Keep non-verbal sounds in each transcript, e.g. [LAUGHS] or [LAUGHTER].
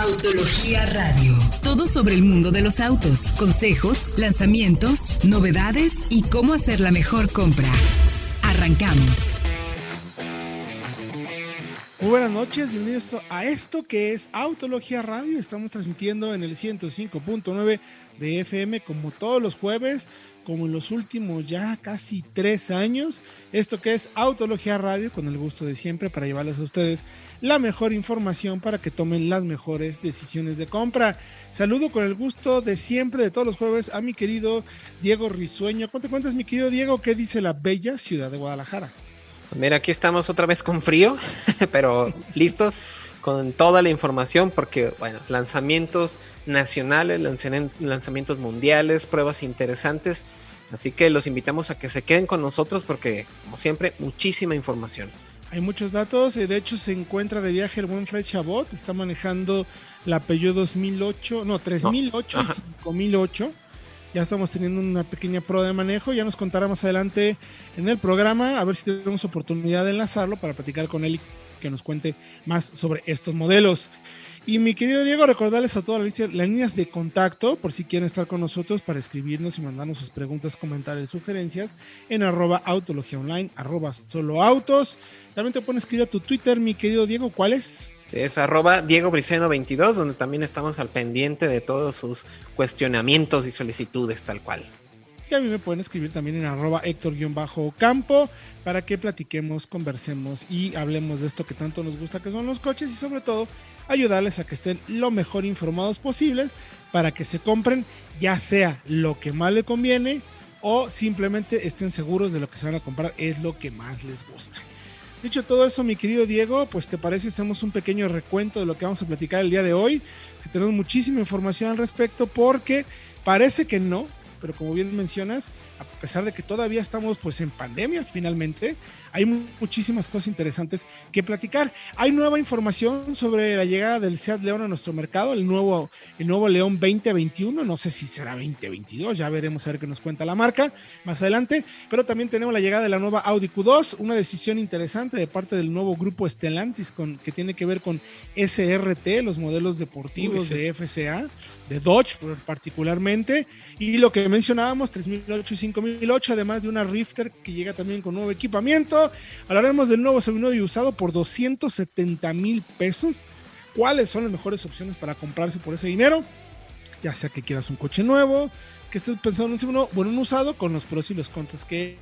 Autología Radio. Todo sobre el mundo de los autos, consejos, lanzamientos, novedades y cómo hacer la mejor compra. Arrancamos. Muy buenas noches, bienvenidos a esto que es Autología Radio. Estamos transmitiendo en el 105.9 de FM como todos los jueves, como en los últimos ya casi tres años. Esto que es Autología Radio, con el gusto de siempre para llevarles a ustedes la mejor información para que tomen las mejores decisiones de compra. Saludo con el gusto de siempre, de todos los jueves, a mi querido Diego Risueño. ¿Cuánto cuentas, mi querido Diego? ¿Qué dice la bella ciudad de Guadalajara? Mira, aquí estamos otra vez con frío, [LAUGHS] pero listos con toda la información porque, bueno, lanzamientos nacionales, lanzamientos mundiales, pruebas interesantes. Así que los invitamos a que se queden con nosotros porque, como siempre, muchísima información. Hay muchos datos. De hecho, se encuentra de viaje el buen Fred Chabot. Está manejando la Peugeot 2008, no, 3008 y 5008 ya estamos teniendo una pequeña prueba de manejo. Ya nos contará más adelante en el programa, a ver si tenemos oportunidad de enlazarlo para platicar con él y que nos cuente más sobre estos modelos. Y mi querido Diego, recordarles a todas las líneas de contacto por si quieren estar con nosotros para escribirnos y mandarnos sus preguntas, comentarios, sugerencias en arroba autología online, arroba solo autos. También te pueden escribir a tu Twitter, mi querido Diego, ¿cuál es? Sí, es arroba Diego Briceno 22, donde también estamos al pendiente de todos sus cuestionamientos y solicitudes, tal cual. Y a mí me pueden escribir también en arroba Héctor-Campo para que platiquemos, conversemos y hablemos de esto que tanto nos gusta que son los coches y sobre todo ayudarles a que estén lo mejor informados posibles para que se compren ya sea lo que más le conviene o simplemente estén seguros de lo que se van a comprar es lo que más les gusta. Dicho todo eso, mi querido Diego, pues te parece hacemos un pequeño recuento de lo que vamos a platicar el día de hoy, que tenemos muchísima información al respecto porque parece que no, pero como bien mencionas, a pesar de que todavía estamos pues en pandemia finalmente, hay muchísimas cosas interesantes que platicar. Hay nueva información sobre la llegada del Seat León a nuestro mercado, el nuevo, el nuevo León 2021, no sé si será 2022, ya veremos a ver qué nos cuenta la marca más adelante, pero también tenemos la llegada de la nueva Audi Q2, una decisión interesante de parte del nuevo grupo Stellantis con, que tiene que ver con SRT, los modelos deportivos de FCA, de Dodge particularmente, y lo que mencionábamos, 3008 y 5008, además de una Rifter que llega también con nuevo equipamiento. Hablaremos del nuevo y usado por 270 mil pesos. ¿Cuáles son las mejores opciones para comprarse por ese dinero? Ya sea que quieras un coche nuevo, que estés pensando en un bueno, un usado con los pros y los contras que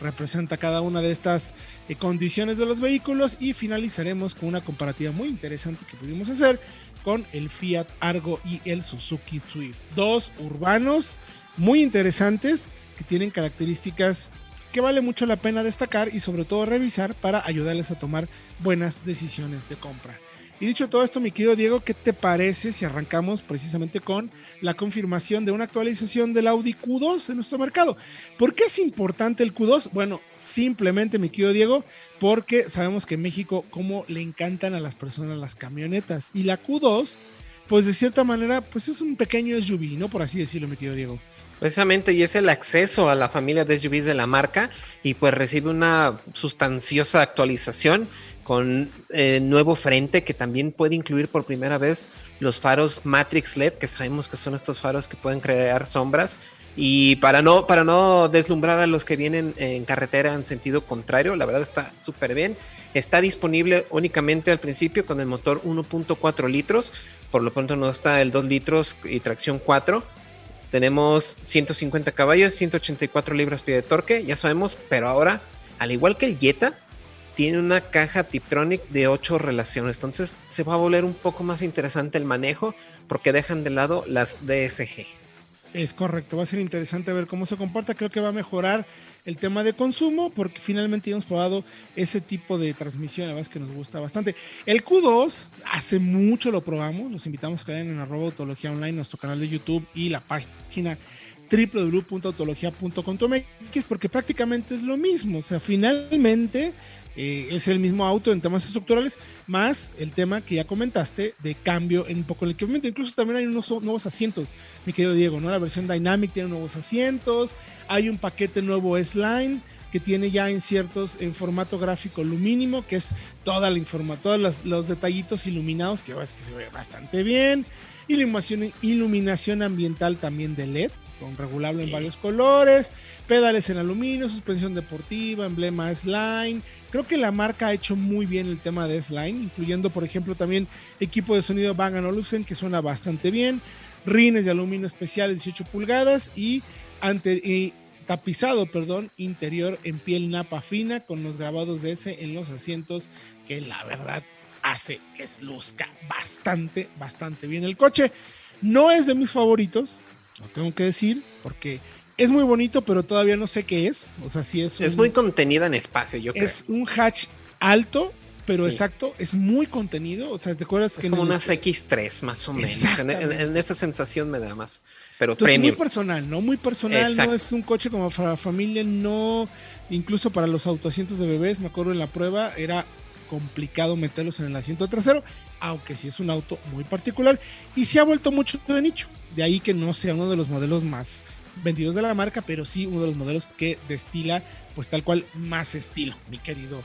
representa cada una de estas eh, condiciones de los vehículos y finalizaremos con una comparativa muy interesante que pudimos hacer con el Fiat Argo y el Suzuki Swift. Dos urbanos muy interesantes que tienen características que vale mucho la pena destacar y sobre todo revisar para ayudarles a tomar buenas decisiones de compra. Y dicho todo esto, mi querido Diego, ¿qué te parece si arrancamos precisamente con la confirmación de una actualización del Audi Q2 en nuestro mercado? ¿Por qué es importante el Q2? Bueno, simplemente, mi querido Diego, porque sabemos que en México, como le encantan a las personas las camionetas. Y la Q2, pues de cierta manera, pues es un pequeño SUV, ¿no? Por así decirlo, mi querido Diego. Precisamente, y es el acceso a la familia de SUVs de la marca y pues recibe una sustanciosa actualización con eh, nuevo frente que también puede incluir por primera vez los faros Matrix LED, que sabemos que son estos faros que pueden crear sombras. Y para no, para no deslumbrar a los que vienen en carretera en sentido contrario, la verdad está súper bien. Está disponible únicamente al principio con el motor 1.4 litros, por lo pronto no está el 2 litros y tracción 4. Tenemos 150 caballos, 184 libras-pie de torque, ya sabemos, pero ahora, al igual que el Jetta, tiene una caja Tiptronic de 8 relaciones. Entonces se va a volver un poco más interesante el manejo porque dejan de lado las DSG. Es correcto, va a ser interesante ver cómo se comporta. Creo que va a mejorar el tema de consumo porque finalmente hemos probado ese tipo de transmisión, es que nos gusta bastante. El Q2, hace mucho lo probamos, los invitamos a que en arroba autología online, nuestro canal de YouTube y la página www.autologia.com.mx porque prácticamente es lo mismo, o sea, finalmente eh, es el mismo auto en temas estructurales, más el tema que ya comentaste de cambio en un poco el equipamiento. Incluso también hay unos nuevos asientos, mi querido Diego, ¿no? La versión Dynamic tiene nuevos asientos, hay un paquete nuevo S-Line que tiene ya en ciertos, en formato gráfico lumínimo, que es toda la información, todos los, detallitos iluminados, que es que se ve bastante bien. Iluminación, iluminación ambiental también de LED, con regulable en varios colores, pedales en aluminio, suspensión deportiva, emblema S-Line. Creo que la marca ha hecho muy bien el tema de S-Line, incluyendo, por ejemplo, también equipo de sonido Bang Olufsen, que suena bastante bien, rines de aluminio especiales 18 pulgadas y, ante, y tapizado, perdón, interior en piel napa fina con los grabados de S en los asientos, que la verdad hace que luzca bastante, bastante bien el coche. No es de mis favoritos, lo tengo que decir, porque es muy bonito, pero todavía no sé qué es. O sea, si es. es muy contenida en espacio, yo creo. Es un hatch alto, pero exacto, es muy contenido. O sea, ¿te acuerdas es que. como unas X3, más o menos. En, esa sensación me da más. Pero Entonces, Muy personal, ¿no? Muy personal. No es un coche como para familia, no. Incluso para los autoasientos de bebés, me acuerdo en la prueba, era complicado meterlos en el asiento trasero, aunque sí es un auto muy particular y se ha vuelto mucho de nicho. De ahí que no sea uno de los modelos más vendidos de la marca, pero sí uno de los modelos que destila, pues tal cual, más estilo, mi querido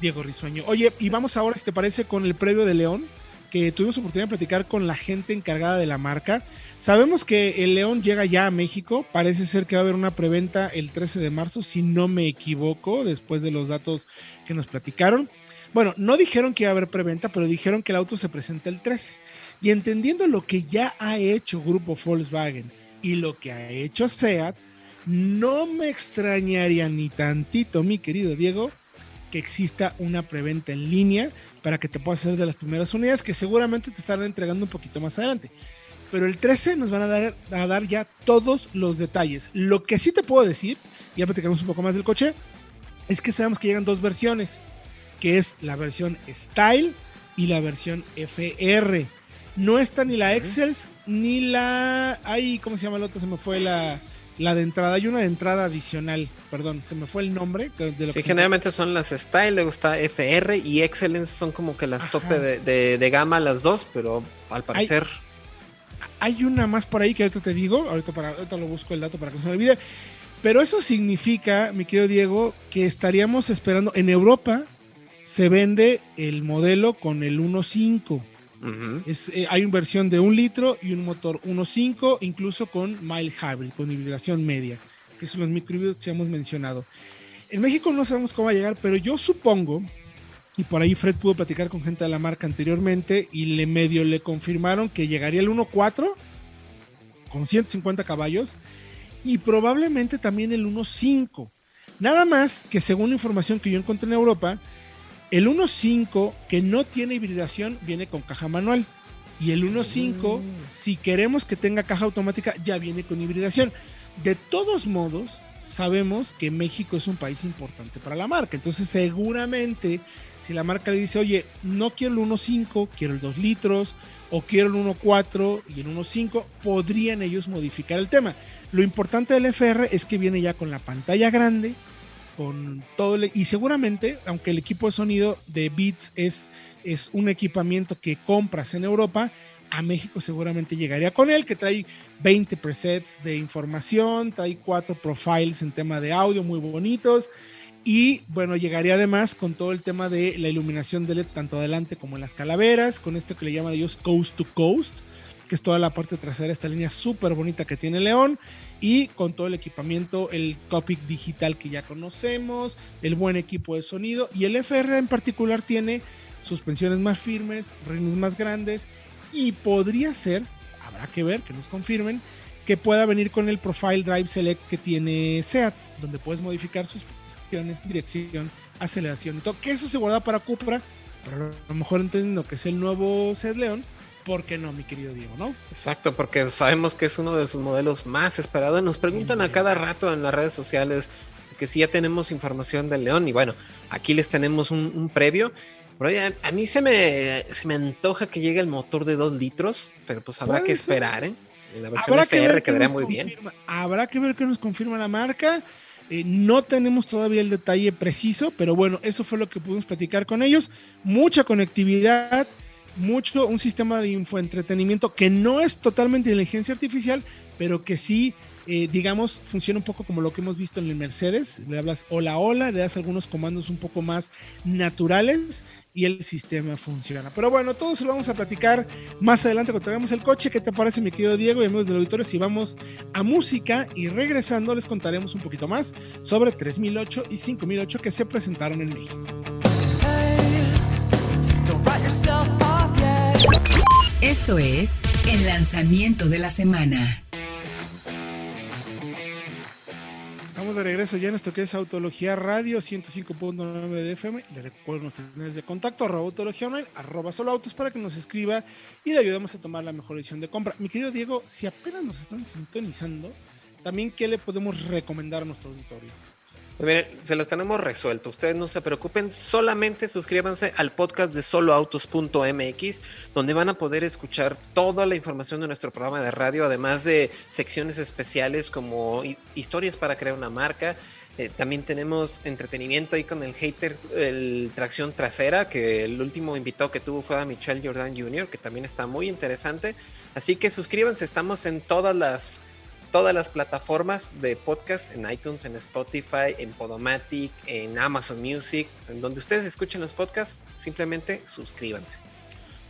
Diego Risueño. Oye, y vamos ahora, si te parece, con el previo de León, que tuvimos oportunidad de platicar con la gente encargada de la marca. Sabemos que el León llega ya a México, parece ser que va a haber una preventa el 13 de marzo, si no me equivoco, después de los datos que nos platicaron. Bueno, no dijeron que iba a haber preventa, pero dijeron que el auto se presenta el 13. Y entendiendo lo que ya ha hecho Grupo Volkswagen y lo que ha hecho SEAT, no me extrañaría ni tantito, mi querido Diego, que exista una preventa en línea para que te puedas hacer de las primeras unidades que seguramente te estarán entregando un poquito más adelante. Pero el 13 nos van a dar, a dar ya todos los detalles. Lo que sí te puedo decir, ya platicamos un poco más del coche, es que sabemos que llegan dos versiones, que es la versión Style y la versión FR. No está ni la Excels ni la. Ay, ¿cómo se llama la otra? Se me fue la, la de entrada. Hay una de entrada adicional, perdón, se me fue el nombre. De sí, generalmente son las Style, luego está FR y Excellence son como que las tope de, gama las dos, pero al parecer. Hay, una más por ahí que ahorita te digo, ahorita, para, ahorita lo busco el dato para que no se me olvide. Pero eso significa, mi querido Diego, que estaríamos esperando. En Europa se vende el modelo con el 1.5 eh, hay una versión de un litro y un motor 1.5, incluso con mild hybrid, con hibridación media, que son los microhíbridos que hemos mencionado. En México no sabemos cómo va a llegar, pero yo supongo, y por ahí Fred pudo platicar con gente de la marca anteriormente y le medio le confirmaron que llegaría el 1.4 con 150 caballos y probablemente también el 1.5. Nada más que según información que yo encontré en Europa, el 1.5 que no tiene hibridación viene con caja manual. Y el 1.5, mm. si queremos que tenga caja automática, ya viene con hibridación. De todos modos, sabemos que México es un país importante para la marca. Entonces, seguramente, si la marca le dice, oye, no quiero el 1.5, quiero el 2 litros, o quiero el 1.4 y el 1.5, podrían ellos modificar el tema. Lo importante del FR es que viene ya con la pantalla grande, con todo y seguramente aunque el equipo de sonido de Beats es, es un equipamiento que compras en Europa a México seguramente llegaría con él que trae 20 presets de información trae cuatro profiles en tema de audio muy bonitos y bueno llegaría además con todo el tema de la iluminación de LED tanto adelante como en las calaveras con esto que le llaman ellos coast to coast que es toda la parte trasera, esta línea súper bonita que tiene León, y con todo el equipamiento, el cockpit digital que ya conocemos, el buen equipo de sonido, y el FR en particular tiene suspensiones más firmes, rines más grandes, y podría ser, habrá que ver, que nos confirmen, que pueda venir con el Profile Drive Select que tiene SEAT, donde puedes modificar suspensiones, dirección, aceleración y todo, que eso se guarda para Cupra, pero a lo mejor entendiendo que es el nuevo Seat León, ¿por qué no, mi querido Diego, no? Exacto, porque sabemos que es uno de sus modelos más esperados. Nos preguntan a cada rato en las redes sociales que si ya tenemos información del León y bueno, aquí les tenemos un, previo. a, mí se me, se me antoja que llegue el motor de 2 litros, pero pues habrá que esperar, ¿eh? la versión FR quedaría muy bien. Habrá que ver qué nos confirma la marca. Eh, no tenemos todavía el detalle preciso, pero bueno, eso fue lo que pudimos platicar con ellos. Mucha conectividad, mucho un sistema de infoentretenimiento que no es totalmente inteligencia artificial, pero que sí eh, digamos, funciona un poco como lo que hemos visto en el Mercedes. Le hablas hola, hola, le das algunos comandos un poco más naturales y el sistema funciona. Pero bueno, todo eso lo vamos a platicar más adelante cuando tengamos el coche. ¿Qué te parece, mi querido Diego y amigos del auditorio? Si vamos a música y regresando les contaremos un poquito más sobre 3008 y 5008 que se presentaron en México. Esto es el lanzamiento de la semana. Estamos de regreso ya en esto que es Autología Radio 105.9 de FM. Le recuerdo nuestros canales de contacto, arroba Autología Online, arroba Solo Autos para que nos escriba y le ayudemos a tomar la mejor decisión de compra. Mi querido Diego, si apenas nos están sintonizando, también qué le podemos recomendar a nuestro auditorio. Miren, se los tenemos resuelto. Ustedes no se preocupen, solamente suscríbanse al podcast de soloautos.mx, donde van a poder escuchar toda la información de nuestro programa de radio, además de secciones especiales como historias para crear una marca. Eh, también tenemos entretenimiento ahí con el hater, el tracción trasera, que el último invitado que tuvo fue a Michelle Jordan Jr., que también está muy interesante. Así que suscríbanse, estamos en todas las todas las plataformas de podcast, en iTunes, en Spotify, en Podomatic, en Amazon Music, en donde ustedes escuchen los podcasts, simplemente suscríbanse.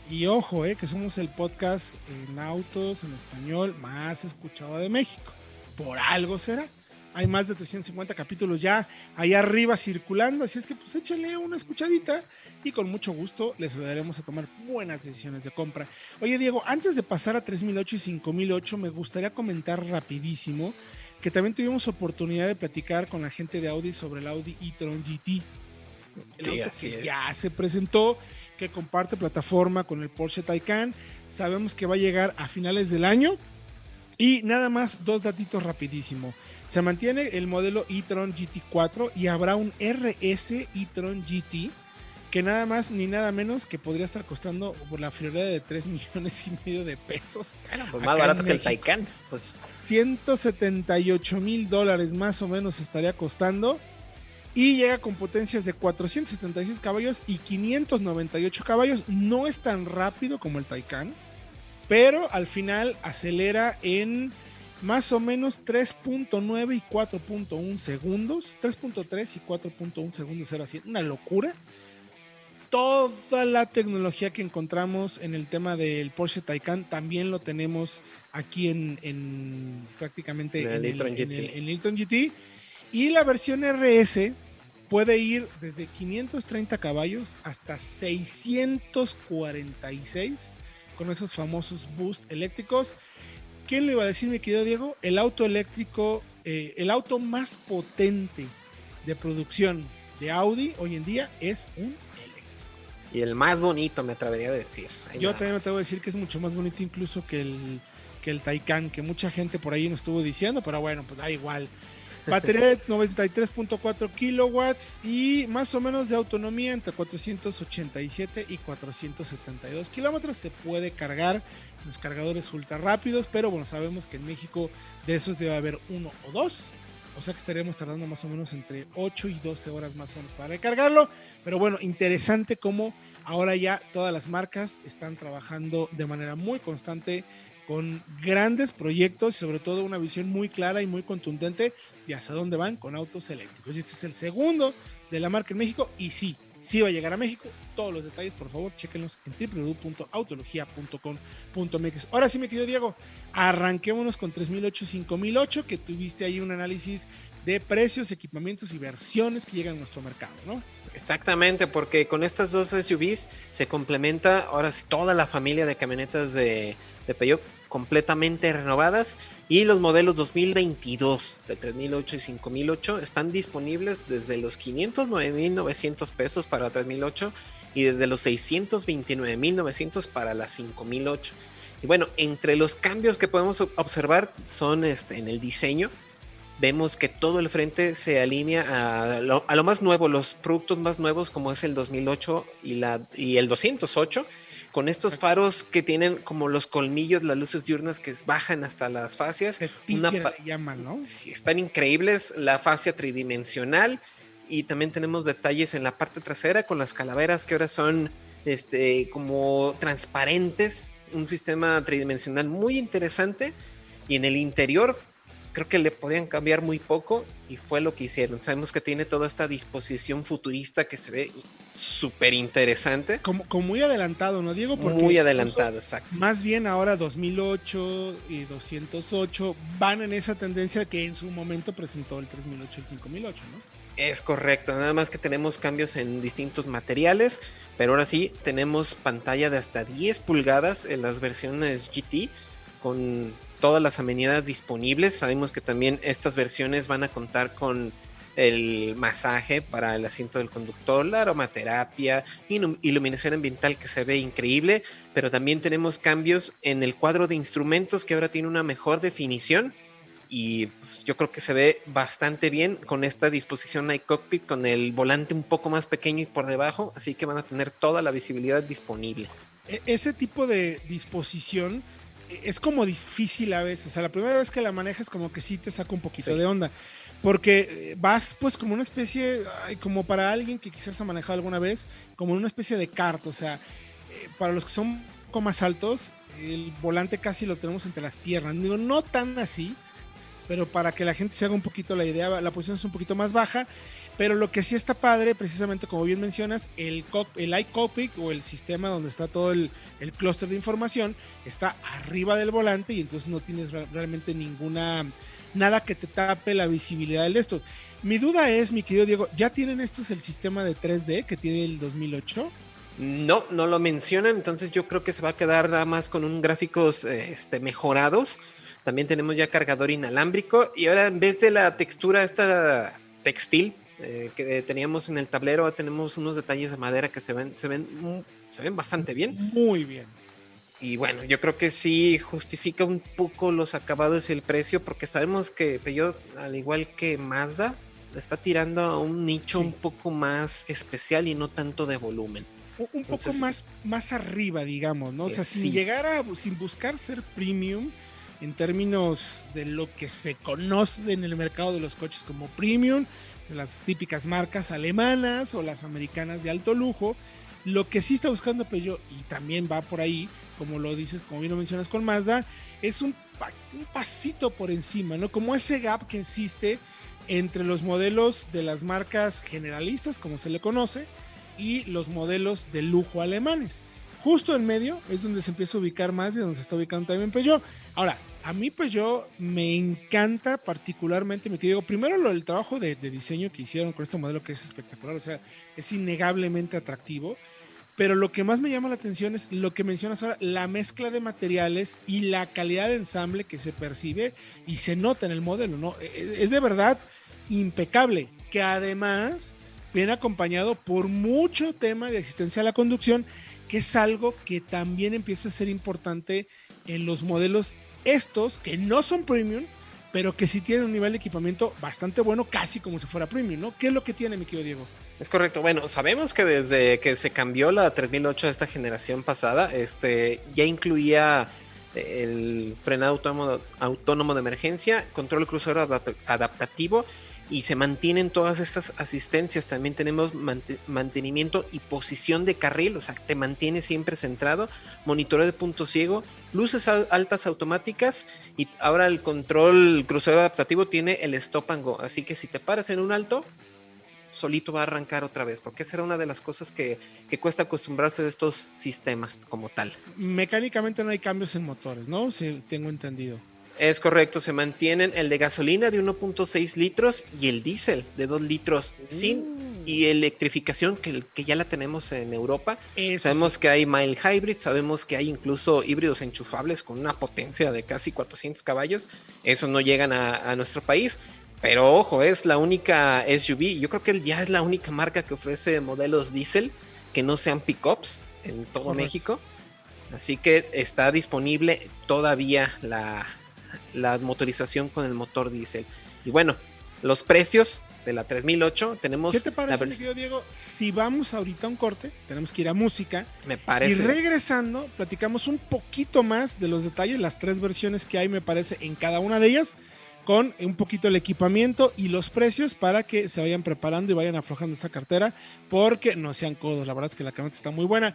Y ojo, eh, que somos el podcast en autos, en español, más escuchado de México. Por algo será. Hay más de 350 capítulos ya allá arriba circulando, así es que pues échale una escuchadita y con mucho gusto les ayudaremos a tomar buenas decisiones de compra. Oye Diego, antes de pasar a 3008 y 5008, me gustaría comentar rapidísimo que también tuvimos oportunidad de platicar con la gente de Audi sobre el Audi e-tron GT. sí, así es. ya se presentó, que comparte plataforma con el Porsche Taycan. Sabemos que va a llegar a finales del año. Y nada más, dos datitos rapidísimo. Se mantiene el modelo e-tron GT4 y habrá un RS e-tron GT que nada más ni nada menos que podría estar costando por la friolera de 3 [LAUGHS] millones y medio de pesos. Bueno, pues más barato que el Taycan. Pues. 178 mil dólares más o menos estaría costando. Y llega con potencias de 476 caballos y 598 caballos. No es tan rápido como el Taycan, pero al final acelera en más o menos 3.9 y 4.1 segundos. 3.3 y 4.1 segundos era así. Una locura. Toda la tecnología que encontramos en el tema del Porsche Taycan también lo tenemos aquí en, prácticamente en el, en, GT. Y la versión RS puede ir desde 530 caballos hasta 646 con esos famosos boost eléctricos ¿Quién le iba a decir, mi querido Diego? El auto eléctrico, eh, el auto más potente de producción de Audi hoy en día es un eléctrico. Y el más bonito, me atrevería a decir. Yo también me atrevo a decir que es mucho más bonito incluso que el, que el Taycan, que mucha gente por ahí nos estuvo diciendo, pero bueno, pues da igual. Batería de 93.4 kilowatts y más o menos de autonomía entre 487 y 472 kilómetros. Se puede cargar los cargadores ultra rápidos, pero bueno, sabemos que en México de esos debe haber uno o dos. O sea que estaremos tardando más o menos entre 8 y 12 horas más o menos para recargarlo. Pero bueno, interesante cómo ahora ya todas las marcas están trabajando de manera muy constante con grandes proyectos y sobre todo una visión muy clara y muy contundente de hacia dónde van con autos eléctricos. Este es el segundo de la marca en México y sí, sí va a llegar a México. Todos los detalles, por favor, chequenlos en www.autologia.com.mx. Ahora sí, mi querido Diego, arranquémonos con 3008 y 5008, que tuviste ahí un análisis de precios, equipamientos y versiones que llegan a nuestro mercado, ¿no? Exactamente, porque con estas dos SUVs se complementa ahora toda la familia de camionetas de, de Peugeot completamente renovadas y los modelos 2022 de 3008 y 5008 están disponibles desde los 509.900 pesos para 3008 y desde los 629.900 para la 5008. Y bueno, entre los cambios que podemos observar son este, en el diseño. Vemos que todo el frente se alinea a lo, a lo más nuevo, los productos más nuevos como es el 2008 y, la, y el 208 con estos faros que tienen como los colmillos, las luces diurnas que bajan hasta las fascias. Una llaman, ¿no? Sí, están increíbles, la fascia tridimensional y también tenemos detalles en la parte trasera con las calaveras que ahora son este, como transparentes, un sistema tridimensional muy interesante y en el interior creo que le podían cambiar muy poco y fue lo que hicieron. Sabemos que tiene toda esta disposición futurista que se ve súper interesante. Como, como, muy adelantado, ¿no, Diego? muy adelantado, exacto. Más bien ahora 2008 y 208 van en esa tendencia que en su momento presentó el 3008 y el 5008, ¿no? Es correcto, nada más que tenemos cambios en distintos materiales, pero ahora sí tenemos pantalla de hasta 10 pulgadas en las versiones GT con todas las amenidades disponibles. Sabemos que también estas versiones van a contar con el masaje para el asiento del conductor, la aromaterapia, iluminación ambiental que se ve increíble, pero también tenemos cambios en el cuadro de instrumentos que ahora tiene una mejor definición y pues, yo creo que se ve bastante bien. Con esta disposición iCockpit con el volante un poco más pequeño y por debajo, así que van a tener toda la visibilidad disponible. E-, ese tipo de disposición e-, es como difícil a veces, o sea, la primera vez que la manejas como que sí te saca un poquito de onda, porque eh, vas pues como una especie, como para alguien que quizás ha manejado alguna vez, como una especie de carta, o sea, eh, para los que son un poco más altos, el volante casi lo tenemos entre las piernas, digo, no tan así, pero para que la gente se haga un poquito la idea, la posición es un poquito más baja, pero lo que sí está padre, precisamente como bien mencionas, el, el iCockpit o el sistema donde está todo el, el clúster de información está arriba del volante y entonces no tienes realmente ninguna, nada que te tape la visibilidad de esto. Mi duda es, mi querido Diego, ¿ya tienen estos el sistema de 3D que tiene el 2008? No, no lo mencionan, entonces yo creo que se va a quedar nada más con un gráficos este, mejorados también tenemos ya cargador inalámbrico y ahora en vez de la textura esta textil eh, que teníamos en el tablero, tenemos unos detalles de madera que se ven, se ven, se ven bastante bien. Muy bien. Y bueno, yo creo que sí justifica un poco los acabados y el precio, porque sabemos que Peugeot, al igual que Mazda, está tirando a un nicho un poco más especial y no tanto de volumen. Un, poco más, más arriba, digamos, ¿no? O sea, eh, sin llegar a, sin buscar ser premium, en términos de lo que se conoce en el mercado de los coches como premium, las típicas marcas alemanas o las americanas de alto lujo. Lo que sí está buscando Peugeot y también va por ahí, como lo dices, como bien lo mencionas con Mazda, es un, un pasito por encima, ¿no? Como ese gap que existe entre los modelos de las marcas generalistas, como se le conoce, y los modelos de lujo alemanes. Justo en medio es donde se empieza a ubicar más y donde se está ubicando también Peugeot. Ahora, a mí Peugeot me encanta particularmente, me digo, primero lo del trabajo de, diseño que hicieron con este modelo que es espectacular, o sea, es innegablemente atractivo. Pero lo que más me llama la atención es lo que mencionas ahora, la mezcla de materiales y la calidad de ensamble que se percibe y se nota en el modelo, ¿no? E, e, es de verdad impecable, que además viene acompañado por mucho tema de asistencia a la conducción que es algo que también empieza a ser importante en los modelos estos, que no son premium, pero que sí tienen un nivel de equipamiento bastante bueno, casi como si fuera premium, ¿no? ¿Qué es lo que tiene, mi querido Diego? Es correcto. Bueno, sabemos que desde que se cambió la 3008 de esta generación pasada, este, ya incluía el frenado autónomo, autónomo de emergencia, control crucero adaptativo y se mantienen todas estas asistencias. También tenemos mantenimiento y posición de carril, o sea, te mantiene siempre centrado, monitoreo de punto ciego, luces altas automáticas y ahora el control crucero adaptativo tiene el stop and go. Así que si te paras en un alto, solito va a arrancar otra vez, porque esa era una de las cosas que, que, cuesta acostumbrarse de estos sistemas como tal. Mecánicamente no hay cambios en motores, ¿no? Si tengo entendido. Es correcto, se mantienen el de gasolina de 1.6 litros y el diésel de 2 litros sin mm. y electrificación que, que, ya la tenemos en Europa. sabemos que hay mild hybrid, sabemos que hay incluso híbridos enchufables con una potencia de casi 400 caballos. Eso no llegan a, nuestro país. Pero ojo, es la única SUV. Yo creo que ya es la única marca que ofrece modelos diésel que no sean pickups en todo México. Así que está disponible todavía la, la motorización con el motor diésel. Y bueno, los precios de la 3008 tenemos... ¿Qué te parece, Diego? Si vamos ahorita a un corte, tenemos que ir a música. Me parece. Y regresando, platicamos un poquito más de los detalles, las tres versiones que hay, me parece, en cada una de ellas, con un poquito el equipamiento y los precios para que se vayan preparando y vayan aflojando esa cartera, porque no sean codos. La verdad es que la camioneta está muy buena.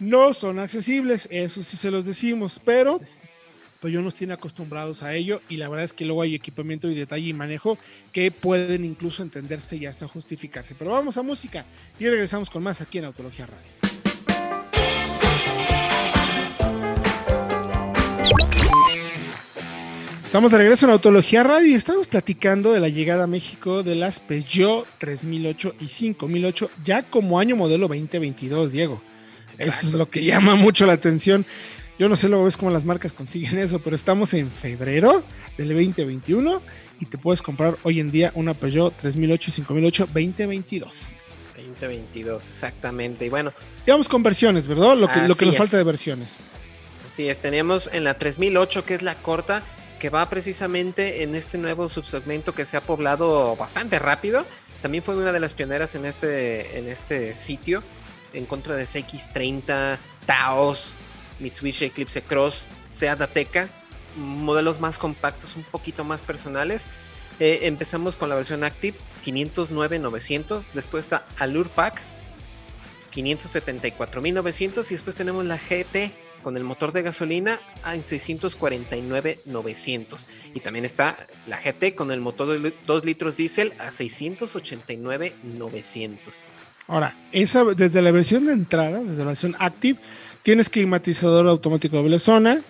No son accesibles, eso sí se los decimos, pero Peugeot nos tiene acostumbrados a ello y la verdad es que luego hay equipamiento y detalle y manejo que pueden incluso entenderse y hasta justificarse. Pero vamos a música y regresamos con más aquí en Autología Radio. Estamos de regreso en Autología Radio y estamos platicando de la llegada a México de las Peugeot 3008 y 5008 ya como año modelo 2022, Diego. Eso es lo que llama mucho la atención. Yo no sé luego ves cómo las marcas consiguen eso, pero estamos en febrero del 2021 y te puedes comprar hoy en día una Peugeot 3008 y 5008 2022. 2022, exactamente. Y bueno, digamos con versiones, ¿verdad? Lo que, lo que nos falta de versiones. Así es, tenemos en la 3008 que es la corta que va precisamente en este nuevo subsegmento que se ha poblado bastante rápido. También fue una de las pioneras en este, en este sitio, en contra de CX30, Taos, Mitsubishi Eclipse Cross, Seat Ateca, modelos más compactos, un poquito más personales. Eh, empezamos con la versión Active 509-900, después está Allure Pack 574.900 y después tenemos la GT con el motor de gasolina en 649.900. Y también está la GT con el motor de 2 litros diésel a 689.900. Ahora, esa, desde la versión de entrada, desde la versión Active, tienes climatizador automático doble zona,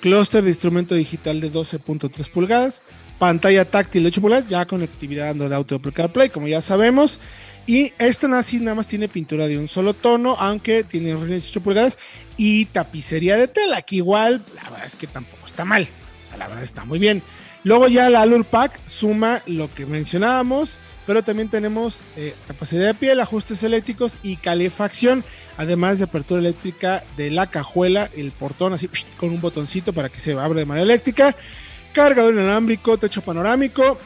clúster de instrumento digital de 12.3 pulgadas, pantalla táctil de 8 pulgadas, ya conectividad de auto Apple CarPlay, como ya sabemos. Y esta así nada más tiene pintura de un solo tono, aunque tiene 18 pulgadas y tapicería de tela, que igual la verdad es que tampoco está mal. O sea, la verdad está muy bien. Luego ya la Allure Pack suma lo que mencionábamos, pero también tenemos eh, tapicería de piel, ajustes eléctricos y calefacción, además de apertura eléctrica de la cajuela, el portón así con un botoncito para que se abra de manera eléctrica, cargador inalámbrico, techo panorámico,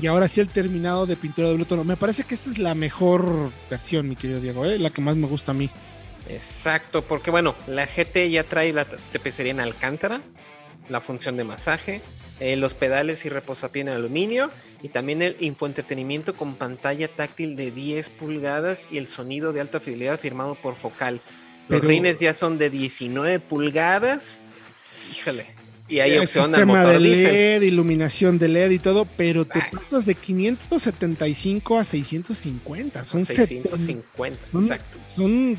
y ahora sí el terminado de pintura de doble tono. Me parece que esta es la mejor versión, mi querido Diego, ¿eh? la que más me gusta a mí. Exacto, porque bueno, la GT ya trae la tapicería en alcántara, la función de masaje, eh, los pedales y reposapié en aluminio y también el infoentretenimiento con pantalla táctil de 10 pulgadas y el sonido de alta fidelidad firmado por Focal. Los rines ya son de 19 pulgadas. Híjole. Y hay opción sistema de LED, iluminación de LED y todo, pero te pasas de 575 a 650. Son 650, exacto. Son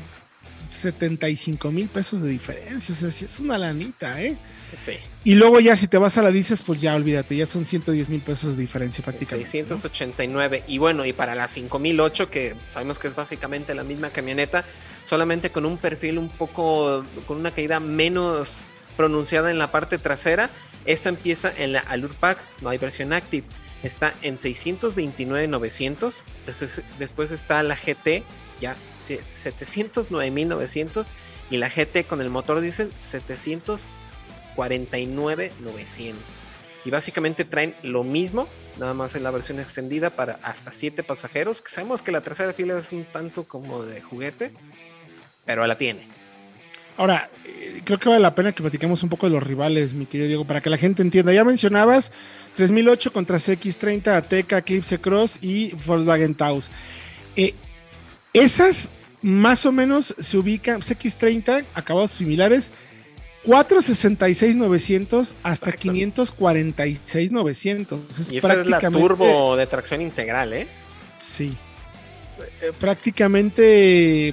75 mil pesos de diferencia. O sea, es una lanita, ¿eh? Sí. Y luego ya si te vas a la dices, pues ya olvídate, ya son 110 mil pesos de diferencia prácticamente. 689. Y bueno, y para la 5008, que sabemos que es básicamente la misma camioneta, solamente con un perfil un poco, con una caída menos pronunciada en la parte trasera. Esta empieza en la Allure Pack, no hay versión Active. Está en 629.900. Después está la GT, ya 709.900. Y la GT con el motor diésel 749.900. Y básicamente traen lo mismo, nada más en la versión extendida para hasta 7 pasajeros. Sabemos que la tercera fila es un tanto como de juguete, pero la tiene. Ahora, creo que vale la pena que platiquemos un poco de los rivales, mi querido Diego, para que la gente entienda. Ya mencionabas 3008 contra CX30, Ateca, Eclipse Cross y Volkswagen Taos. Eh, esas más o menos se ubican, CX30, acabados similares, 466,900 hasta 546,900. y esa es la turbo de tracción integral, ¿eh? Sí. Eh, prácticamente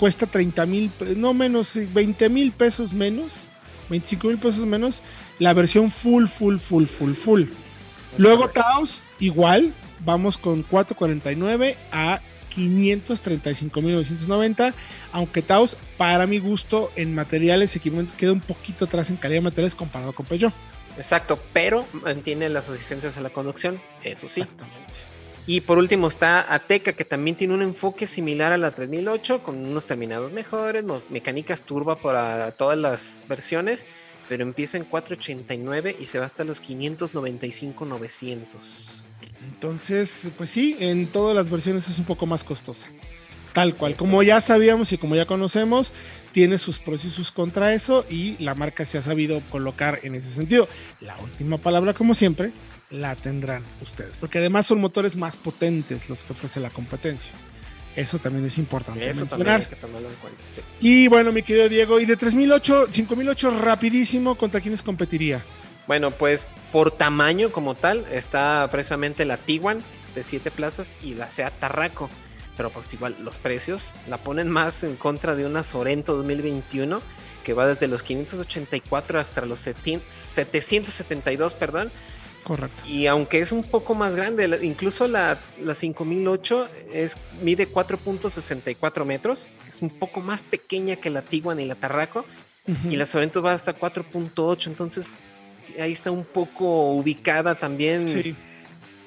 cuesta 30 mil, no menos, 20 mil pesos menos, 25 mil pesos menos, la versión full, full, full, full, full. Luego Taos, igual, vamos con 449 a 535.990, aunque Taos, para mi gusto, en materiales, equipamiento, queda un poquito atrás en calidad de materiales comparado con Peugeot. Exacto, pero mantiene las asistencias a la conducción, eso sí. Exactamente. Y por último está Ateca, que también tiene un enfoque similar a la 3008, con unos terminados mejores, mecánicas turba para todas las versiones, pero empieza en 489 y se va hasta los 595-900. Entonces, pues sí, en todas las versiones es un poco más costosa. Tal cual, como ya sabíamos y como ya conocemos, tiene sus pros y sus contra eso y la marca se ha sabido colocar en ese sentido. La última palabra, como siempre, la tendrán ustedes, porque además son motores más potentes los que ofrece la competencia. Eso también es importante. Eso mencionar. también hay que tomarlo en cuenta, sí. Y bueno, mi querido Diego, y de 3008, 5008 rapidísimo, ¿contra quiénes competiría? Bueno, pues por tamaño como tal, está precisamente la Tiguan de 7 plazas y la Seat Tarraco. Pero pues igual, los precios la ponen más en contra de una Sorento 2021 que va desde los 584 hasta los 772, perdón. Correcto. Y aunque es un poco más grande, incluso la, la 5008 es, mide 4.64 metros, es un poco más pequeña que la Tiguan y la Tarraco, y la Sorento va hasta 4.8, entonces ahí está un poco ubicada también. Sí.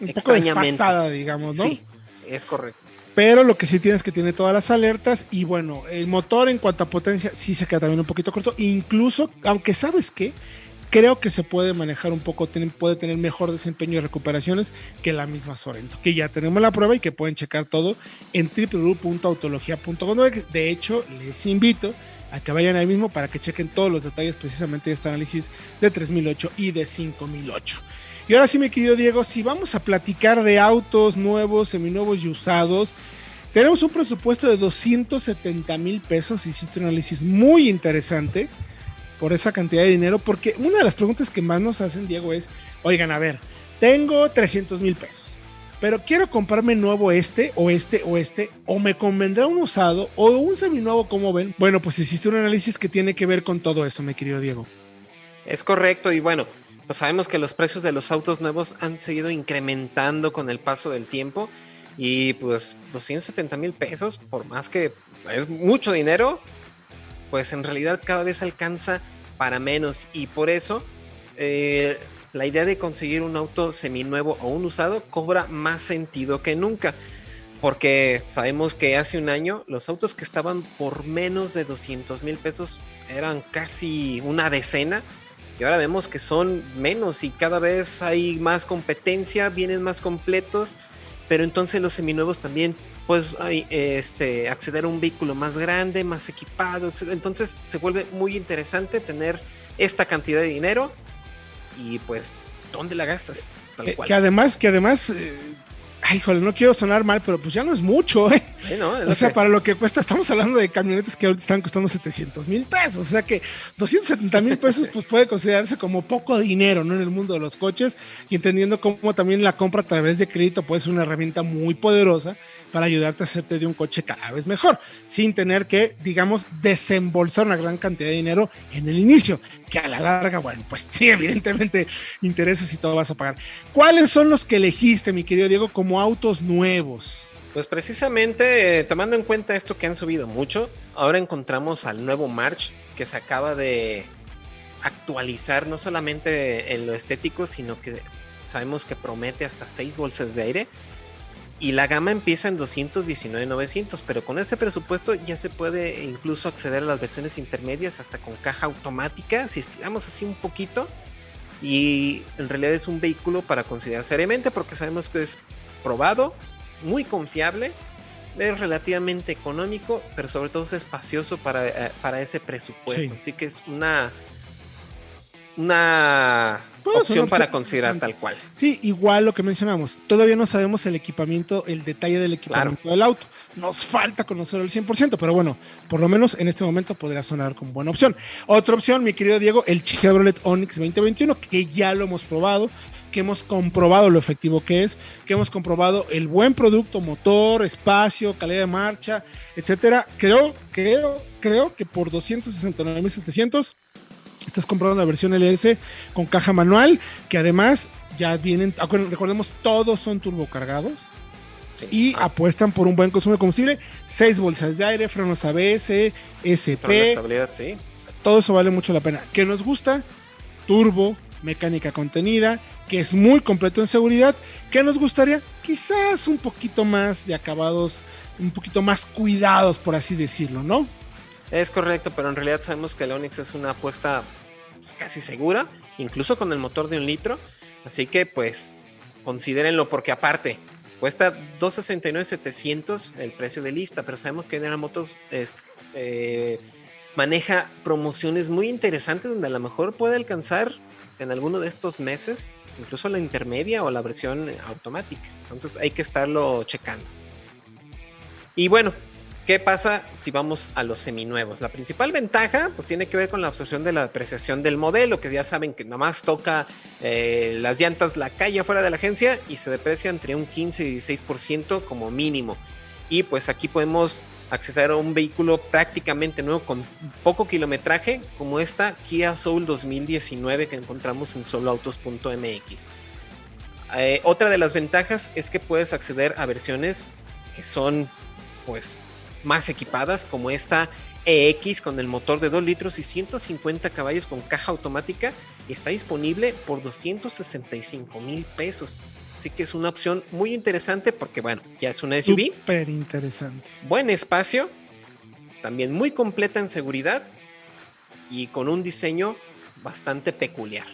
Un poco desfasada, digamos, ¿no? Sí, es correcto. Pero lo que sí tienes es que tiene todas las alertas y bueno, el motor en cuanto a potencia sí se queda también un poquito corto. Incluso, aunque sabes que creo que se puede manejar un poco, puede tener mejor desempeño y recuperaciones que la misma Sorento, que ya tenemos la prueba y que pueden checar todo en www.autologia.com. De hecho, les invito a que vayan ahí mismo para que chequen todos los detalles precisamente de este análisis de 3008 y de 5008. Y ahora sí, mi querido Diego, si vamos a platicar de autos nuevos, seminuevos y usados, tenemos un presupuesto de 270 mil pesos. Hiciste un análisis muy interesante por esa cantidad de dinero, porque una de las preguntas que más nos hacen, Diego, es, oigan, a ver, tengo 300 mil pesos pero quiero comprarme nuevo este o este o este, o me convendrá un usado o un seminuevo, como ven. Bueno, pues hiciste un análisis que tiene que ver con todo eso, mi querido Diego. Es correcto, y bueno, pues sabemos que los precios de los autos nuevos han seguido incrementando con el paso del tiempo. Y pues 270 mil pesos, por más que es mucho dinero, pues en realidad cada vez alcanza para menos. Y por eso eh, la idea de conseguir un auto seminuevo o un usado cobra más sentido que nunca. Porque sabemos que hace un año los autos que estaban por menos de 200 mil pesos eran casi una decena. Y ahora vemos que son menos y cada vez hay más competencia, vienen más completos. Pero entonces los seminuevos también pues este, acceder a un vehículo más grande, más equipado. Entonces se vuelve muy interesante tener esta cantidad de dinero y pues, ¿dónde la gastas? Tal cual. Que, además, que además, eh, ay, híjole, no quiero sonar mal, pero pues ya no es mucho, ¿eh? o sea, para lo que cuesta, estamos hablando de camionetas que ahorita están costando 700 mil pesos, o sea que 270 mil pesos pues puede considerarse como poco dinero, ¿no? En el mundo de los coches y entendiendo cómo también la compra a través de crédito puede ser una herramienta muy poderosa para ayudarte a hacerte de un coche cada vez mejor, sin tener que, digamos, desembolsar una gran cantidad de dinero en el inicio, que a la larga, bueno, pues sí, evidentemente intereses y todo vas a pagar. ¿Cuáles son los que elegiste, mi querido Diego, como autos nuevos? Pues precisamente eh, tomando en cuenta esto que han subido mucho, ahora encontramos al nuevo March que se acaba de actualizar no solamente en lo estético, sino que sabemos que promete hasta 6 bolsas de aire y la gama empieza en 219.900, pero con ese presupuesto ya se puede incluso acceder a las versiones intermedias hasta con caja automática, si estiramos así un poquito. Y en realidad es un vehículo para considerar seriamente porque sabemos que es probado, muy confiable, es relativamente económico, pero sobre todo es espacioso para, eh, para ese presupuesto. Así que es una, una opción para considerar tal cual. Sí, igual lo que mencionamos. Todavía no sabemos el equipamiento, el detalle del equipamiento del auto. Nos falta conocer el 100%, pero bueno, por lo menos en este momento podría sonar como buena opción. Otra opción, mi querido Diego, el Chevrolet Onix 2021, que ya lo hemos probado, que hemos comprobado lo efectivo que es, que hemos comprobado el buen producto, motor, espacio, calidad de marcha, etcétera. Creo, creo, creo que por 269.700 Estás comprando la versión LS con caja manual, que además ya vienen, recordemos, todos son turbocargados. Y ah. apuestan por un buen consumo de combustible, seis bolsas de aire, frenos ABS, SP. sí. Todo eso vale mucho la pena. ¿Qué nos gusta? Turbo, mecánica contenida, que es muy completo en seguridad. ¿Qué nos gustaría? Quizás un poquito más de acabados, un poquito más cuidados, por así decirlo, ¿no? Es correcto, pero en realidad sabemos que el Onix es una apuesta pues, casi segura, incluso con el motor de un litro. Así que pues considérenlo porque aparte cuesta 269.700 el precio de lista, pero sabemos que General Motors eh, maneja promociones muy interesantes donde a lo mejor puede alcanzar en alguno de estos meses incluso la intermedia o la versión automática. Entonces hay que estarlo checando. Y bueno, ¿qué pasa si vamos a los seminuevos? La principal ventaja pues tiene que ver con la observación de la apreciación del modelo, que ya saben que nada más toca eh, las llantas la calle fuera de la agencia y se deprecia entre un 15 y 16% como mínimo. Y pues aquí podemos acceder a un vehículo prácticamente nuevo con poco kilometraje como esta Kia Soul 2019 que encontramos en soloautos.mx. Eh, otra de las ventajas es que puedes acceder a versiones que son pues más equipadas como esta EX con el motor de 2 litros y 150 caballos con caja automática está disponible por 265 mil pesos. Así que es una opción muy interesante porque, bueno, ya es una SUV. Súper interesante. Buen espacio, también muy completa en seguridad y con un diseño bastante peculiar.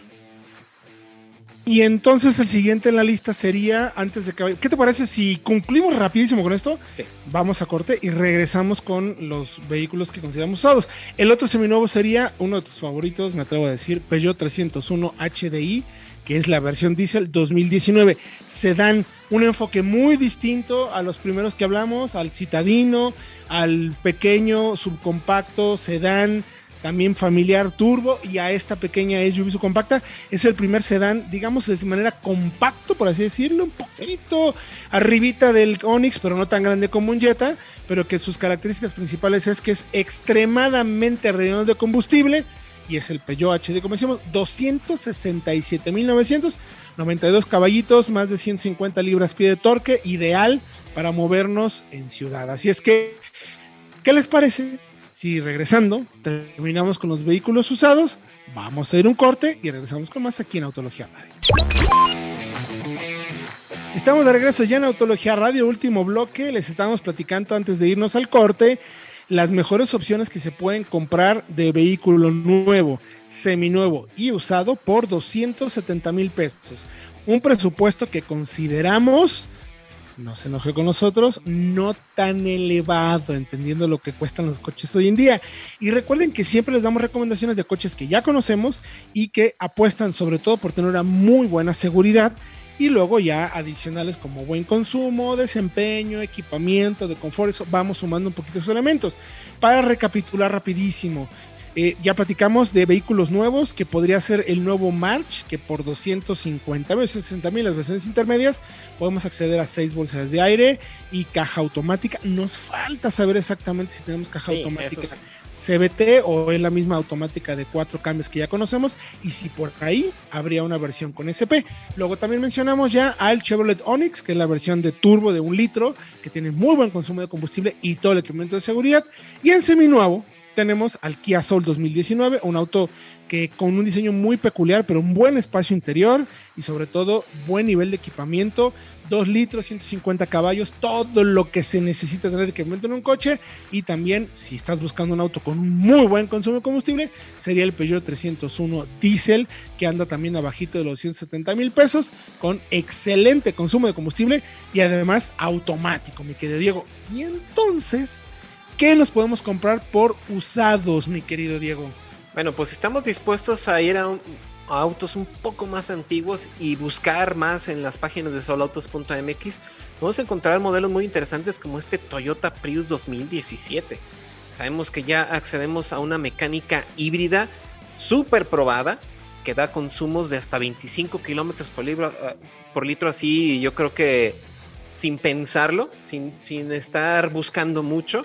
Y entonces el siguiente en la lista sería, antes de que... ¿Qué te parece si concluimos rapidísimo con esto? Sí. Vamos a corte y regresamos con los vehículos que consideramos usados. El otro seminuevo sería uno de tus favoritos, me atrevo a decir, Peugeot 301 HDI, que es la versión diésel 2019. Se dan un enfoque muy distinto a los primeros que hablamos, al citadino, al pequeño subcompacto sedán también familiar turbo y a esta pequeña SUV subcompacta. Es el primer sedán, digamos, de manera compacto, por así decirlo, un poquito arribita del Onix, pero no tan grande como un Jetta, pero que sus características principales es que es extremadamente redondo de combustible y es el Peugeot HD, como decíamos, 267.900, 92 caballitos, más de 150 libras pie de torque, ideal para movernos en ciudad. Así es que, ¿qué les parece? Si regresando, terminamos con los vehículos usados, vamos a ir un corte y regresamos con más aquí en Autología Radio. Estamos de regreso ya en Autología Radio, último bloque. Les estamos platicando antes de irnos al corte las mejores opciones que se pueden comprar de vehículo nuevo, seminuevo y usado por 270 mil pesos. Un presupuesto que consideramos no se enoje con nosotros, no tan elevado, entendiendo lo que cuestan los coches hoy en día. Y recuerden que siempre les damos recomendaciones de coches que ya conocemos y que apuestan sobre todo por tener una muy buena seguridad y luego ya adicionales como buen consumo, desempeño, equipamiento, de confort, eso vamos sumando un poquito esos elementos. Para recapitular rapidísimo, eh, ya platicamos de vehículos nuevos, que podría ser el nuevo March, que por 250 mil, 60 mil las versiones intermedias, podemos acceder a seis bolsas de aire y caja automática. Nos falta saber exactamente si tenemos caja Sí, automática. sí. CBT o es la misma automática de cuatro cambios que ya conocemos y si por ahí habría una versión con SP. Luego también mencionamos ya al Chevrolet Onix, que es la versión de turbo de un litro, que tiene muy buen consumo de combustible y todo el equipamiento de seguridad. Y en seminuevo tenemos al Kia Soul 2019, un auto que con un diseño muy peculiar, pero un buen espacio interior y sobre todo buen nivel de equipamiento, 2 litros, 150 caballos, todo lo que se necesita tener de equipamiento en un coche y también si estás buscando un auto con muy buen consumo de combustible, sería el Peugeot 301 Diesel que anda también abajito de los 170 mil pesos con excelente consumo de combustible y además automático, mi querido Diego. Y entonces, ¿qué nos podemos comprar por usados, mi querido Diego? Bueno, pues estamos dispuestos a ir a, autos un poco más antiguos y buscar más en las páginas de solautos.mx. Vamos a encontrar modelos muy interesantes como este Toyota Prius 2017. Sabemos que ya accedemos a una mecánica híbrida súper probada que da consumos de hasta 25 kilómetros por, eh, por litro. Así, yo creo que sin pensarlo, sin, sin estar buscando mucho.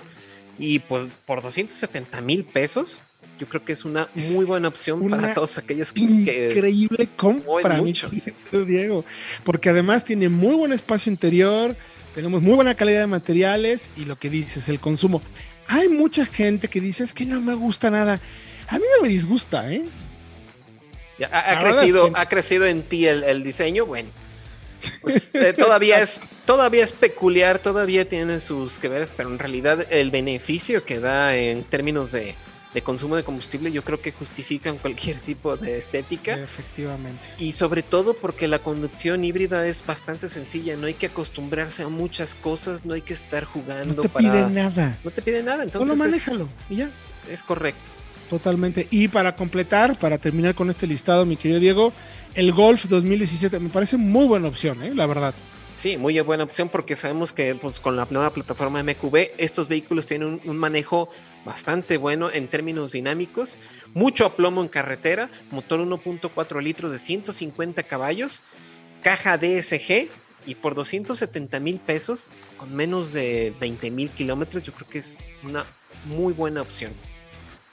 Y pues por 270 mil pesos, yo creo que es una muy buena opción una para todos aquellos que, Increíble compra, mucho. Diego. Porque además tiene muy buen espacio interior, tenemos muy buena calidad de materiales y lo que dices, el consumo. Hay mucha gente que dice es que no me gusta nada. A mí no me disgusta, ¿eh? ha, crecido, es que- ha crecido en ti el, el diseño. Bueno, pues eh, todavía es todavía es peculiar, todavía tiene sus que veres, pero en realidad el beneficio que da en términos de, de consumo de combustible, yo creo que justifican cualquier tipo de estética. Efectivamente. Y sobre todo porque la conducción híbrida es bastante sencilla, no hay que acostumbrarse a muchas cosas, no hay que estar jugando No te para... pide nada. No te pide nada, Solo entonces es, manéjalo y ya. es correcto. Totalmente. Y para completar, para terminar con este listado, mi querido Diego, el Golf 2017 me parece muy buena opción, ¿eh? la verdad. Sí, muy buena opción porque sabemos que pues, con la nueva plataforma MQB estos vehículos tienen un, manejo bastante bueno en términos dinámicos, mucho aplomo en carretera, motor 1.4 litros de 150 caballos, caja DSG y por 270 mil pesos con menos de 20 mil kilómetros yo creo que es una muy buena opción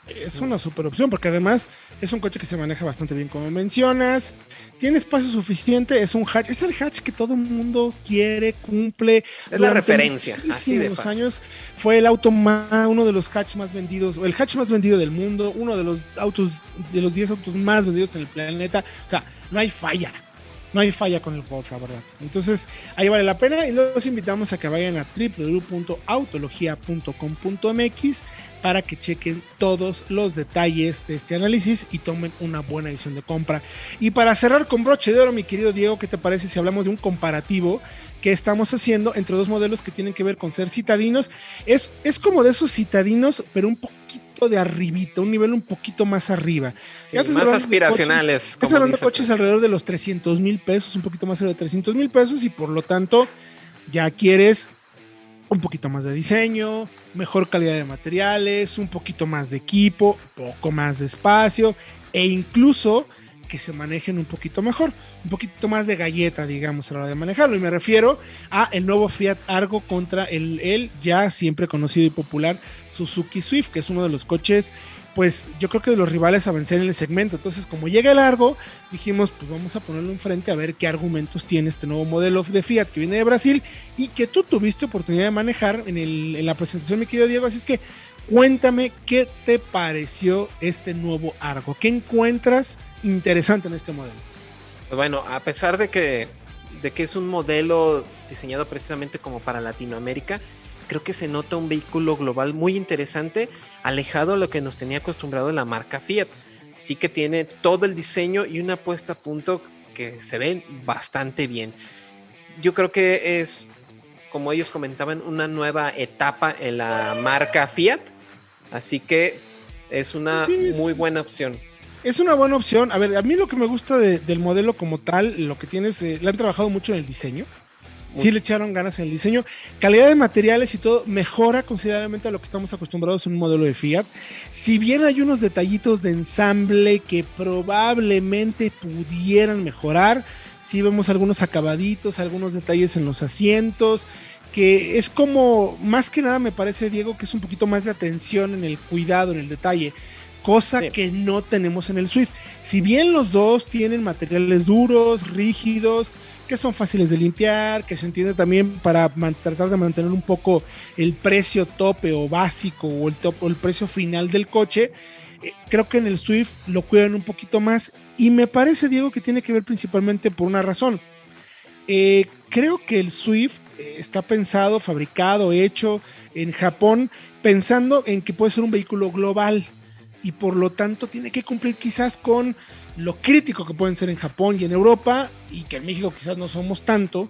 es una super opción porque además es un coche que se maneja bastante bien como mencionas, tiene espacio suficiente, es un hatch, es el hatch que todo el mundo quiere, cumple. Es la referencia, así de fácil. años fue el auto más, uno de los hatch más vendidos, el hatch más vendido del mundo, uno de los autos, de los 10 autos más vendidos en el planeta, o sea, no hay falla no hay falla con el Golf, la verdad. Entonces, ahí vale la pena y los invitamos a que vayan a www.autologia.com.mx para que chequen todos los detalles de este análisis y tomen una buena decisión de compra. Y para cerrar con broche de oro, mi querido Diego, ¿qué te parece si hablamos de un comparativo que estamos haciendo entre dos modelos que tienen que ver con ser citadinos? Es, es como de esos citadinos, pero un poquito de arribita, un nivel un poquito más arriba. más aspiracionales. Estás hablando de coches alrededor de los 300 mil pesos, un poquito más de 300 mil pesos y por lo tanto ya quieres un poquito más de diseño, mejor calidad de materiales, un poquito más de equipo, poco más de espacio e incluso que se manejen un poquito mejor, un poquito más de galleta, digamos, a la hora de manejarlo. Y me refiero a el nuevo Fiat Argo contra el, el ya siempre conocido y popular Suzuki Swift, que es uno de los coches pues yo creo que de los rivales a vencer en el segmento. Entonces, como llega el largo, dijimos, pues vamos a ponerlo enfrente a ver qué argumentos tiene este nuevo modelo de Fiat que viene de Brasil y que tú tuviste oportunidad de manejar en, el, en la presentación, mi querido Diego. Así es que cuéntame qué te pareció este nuevo Argo. ¿Qué encuentras interesante en este modelo? Pues bueno, a pesar de que, de que es un modelo diseñado precisamente como para Latinoamérica, creo que se nota un vehículo global muy interesante, alejado de lo que nos tenía acostumbrado la marca Fiat. Sí que tiene todo el diseño y una puesta a punto que se ven bastante bien. Yo creo que es, como ellos comentaban, una nueva etapa en la marca Fiat. Así que es una muy buena opción. Es una buena opción. A ver, a mí lo que me gusta del modelo como tal, lo que tienes, eh, le han trabajado mucho en el diseño. Sí le echaron ganas en el diseño. Calidad de materiales y todo mejora considerablemente a lo que estamos acostumbrados en un modelo de Fiat. Si bien hay unos detallitos de ensamble que probablemente pudieran mejorar, sí vemos algunos acabaditos, algunos detalles en los asientos, que es como, más que nada me parece, Diego, que es un poquito más de atención en el cuidado, en el detalle cosa que no tenemos en el Swift. Si bien los dos tienen materiales duros, rígidos, que son fáciles de limpiar, que se entiende también para tratar de mantener un poco el precio tope o básico o el, top, o el precio final del coche. Eh, creo que en el Swift lo cuidan un poquito más y me parece, Diego, que tiene que ver principalmente por una razón. Eh, creo que el Swift eh, está pensado, fabricado, hecho en Japón, pensando en que puede ser un vehículo global y por lo tanto tiene que cumplir quizás con lo crítico que pueden ser en Japón y en Europa, y que en México quizás no somos tanto.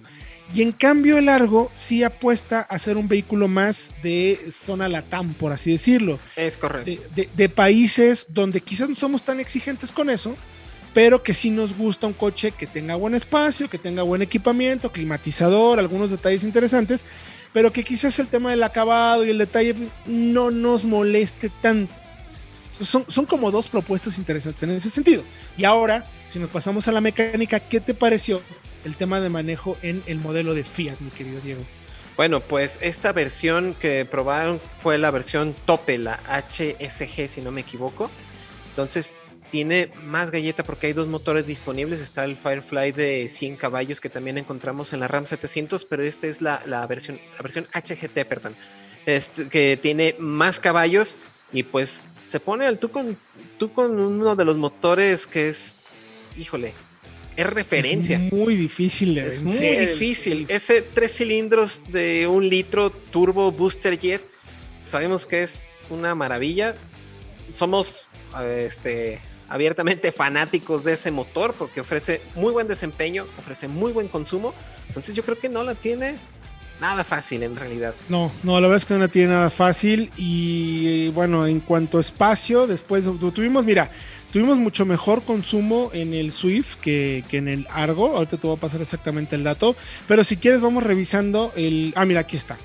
Y en cambio el Argo sí apuesta a ser un vehículo más de zona latam, por así decirlo. Es correcto. De, países donde quizás no somos tan exigentes con eso, pero que sí nos gusta un coche que tenga buen espacio, que tenga buen equipamiento, climatizador, algunos detalles interesantes, pero que quizás el tema del acabado y el detalle no nos moleste tanto. Son, son como dos propuestas interesantes en ese sentido. Y ahora, si nos pasamos a la mecánica, ¿qué te pareció el tema de manejo en el modelo de Fiat, mi querido Diego? Bueno, pues esta versión que probaron fue la versión tope, la HSG, si no me equivoco. Entonces, tiene más galleta porque hay dos motores disponibles. Está el Firefly de 100 caballos que también encontramos en la RAM 700, pero esta es la, versión, la versión HGT, perdón, este, que tiene más caballos y pues se pone al tú con, tú con uno de los motores que es, híjole, es referencia. Es muy difícil. Es muy difícil. Ese tres cilindros de un litro turbo booster jet, sabemos que es una maravilla. Somos este, abiertamente fanáticos de ese motor porque ofrece muy buen desempeño, ofrece muy buen consumo. Entonces yo creo que no la tiene nada fácil en realidad. No, no, la verdad es que no tiene nada fácil. Y bueno, en cuanto a espacio, después tuvimos, mira, Tuvimos mucho mejor consumo en el Swift que, en el Argo. Ahorita te voy a pasar exactamente el dato. Pero si quieres, vamos revisando el. Ah, mira, aquí está.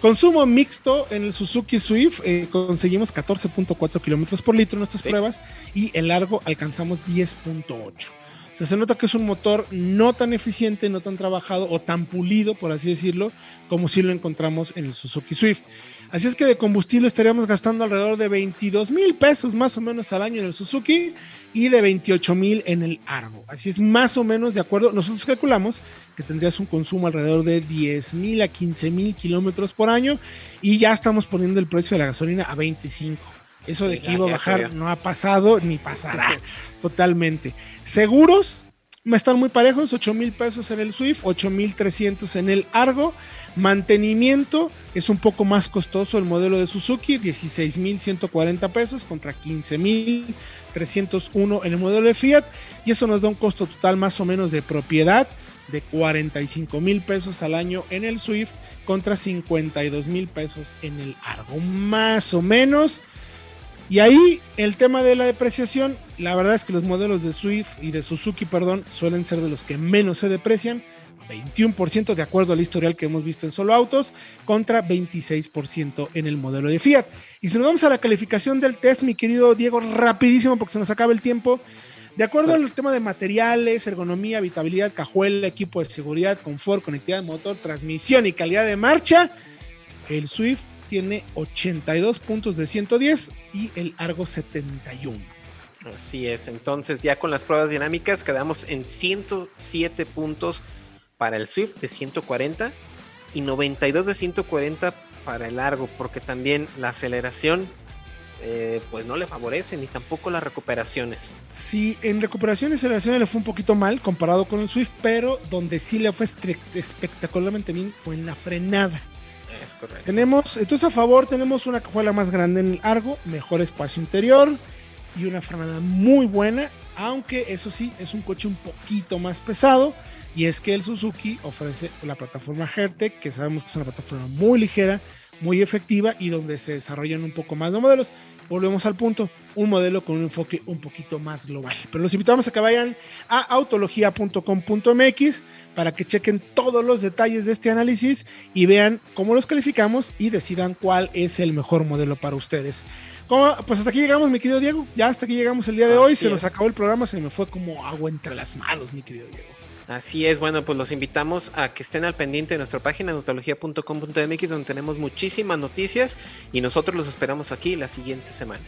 Consumo mixto en el Suzuki Swift eh, conseguimos 14.4 kilómetros por litro en nuestras pruebas y el largo alcanzamos 10.8 se nota que es un motor no tan eficiente, no tan trabajado o tan pulido, por así decirlo, como si lo encontramos en el Suzuki Swift. Así es que de combustible estaríamos gastando alrededor de 22 mil pesos más o menos al año en el Suzuki y de 28 mil en el Argo. Así es más o menos de acuerdo. Nosotros calculamos que tendrías un consumo alrededor de 10 mil a 15 mil kilómetros por año y ya estamos poniendo el precio de la gasolina a 25. Eso de que iba a bajar no ha pasado ni pasará [LAUGHS] totalmente. Seguros, me están muy parejos, 8 mil pesos en el Swift, 8 mil 300 en el Argo. Mantenimiento es un poco más costoso el modelo de Suzuki, 16 mil 140 pesos contra 15 mil 301 en el modelo de Fiat. Y eso nos da un costo total más o menos de propiedad de 45 mil pesos al año en el Swift contra 52 mil pesos en el Argo. Más o menos y ahí el tema de la depreciación, la verdad es que los modelos de Swift y de Suzuki, perdón, suelen ser de los que menos se deprecian. 21% de acuerdo al historial que hemos visto en solo autos contra 26% en el modelo de Fiat. Y si nos vamos a la calificación del test, mi querido Diego, rapidísimo porque se nos acaba el tiempo. De acuerdo al tema de materiales, ergonomía, habitabilidad, cajuela, equipo de seguridad, confort, conectividad de motor, transmisión y calidad de marcha, el Swift tiene 82 puntos de 110 y el Argo 71. Así es, entonces ya con las pruebas dinámicas quedamos en 107 puntos para el Swift de 140 y 92 de 140 para el Argo, porque también la aceleración eh, pues no le favorece ni tampoco las recuperaciones. Sí, en recuperación y aceleración le fue un poquito mal comparado con el Swift, pero donde sí le fue espectacularmente bien fue en la frenada. Tenemos, entonces a favor tenemos una cajuela más grande en el Argo, mejor espacio interior y una frenada muy buena, aunque eso sí, es un coche un poquito más pesado. Y es que el Suzuki ofrece la plataforma Hertec, que sabemos que es una plataforma muy ligera, muy efectiva y donde se desarrollan un poco más de modelos volvemos al punto, un modelo con un enfoque un poquito más global. Pero los invitamos a que vayan a autología.com.mx para que chequen todos los detalles de este análisis y vean cómo los calificamos y decidan cuál es el mejor modelo para ustedes. Pues hasta aquí llegamos, mi querido Diego. Ya hasta aquí llegamos el día de hoy. Se nos acabó el programa, se me fue como agua entre las manos, mi querido Diego. Así es, bueno, pues los invitamos a que estén al pendiente de nuestra página nutología.com.mx donde tenemos muchísimas noticias y nosotros los esperamos aquí la siguiente semana.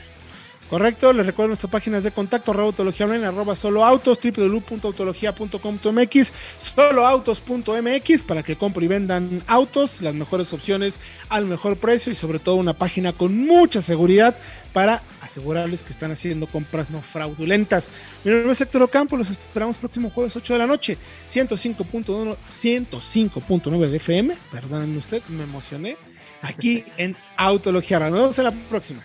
Correcto, les recuerdo nuestras páginas de contacto, autología online, arroba solo autos, www.autología.com.mx, soloautos.mx para que compren y vendan autos, las mejores opciones al mejor precio y sobre todo una página con mucha seguridad para asegurarles que están haciendo compras no fraudulentas. Mi nombre es Héctor Ocampo, los esperamos próximo jueves 8 de la noche, 105.1, 105.9 de FM, perdónenme usted, me emocioné, aquí [LAUGHS] en Autología. Nos vemos en la próxima.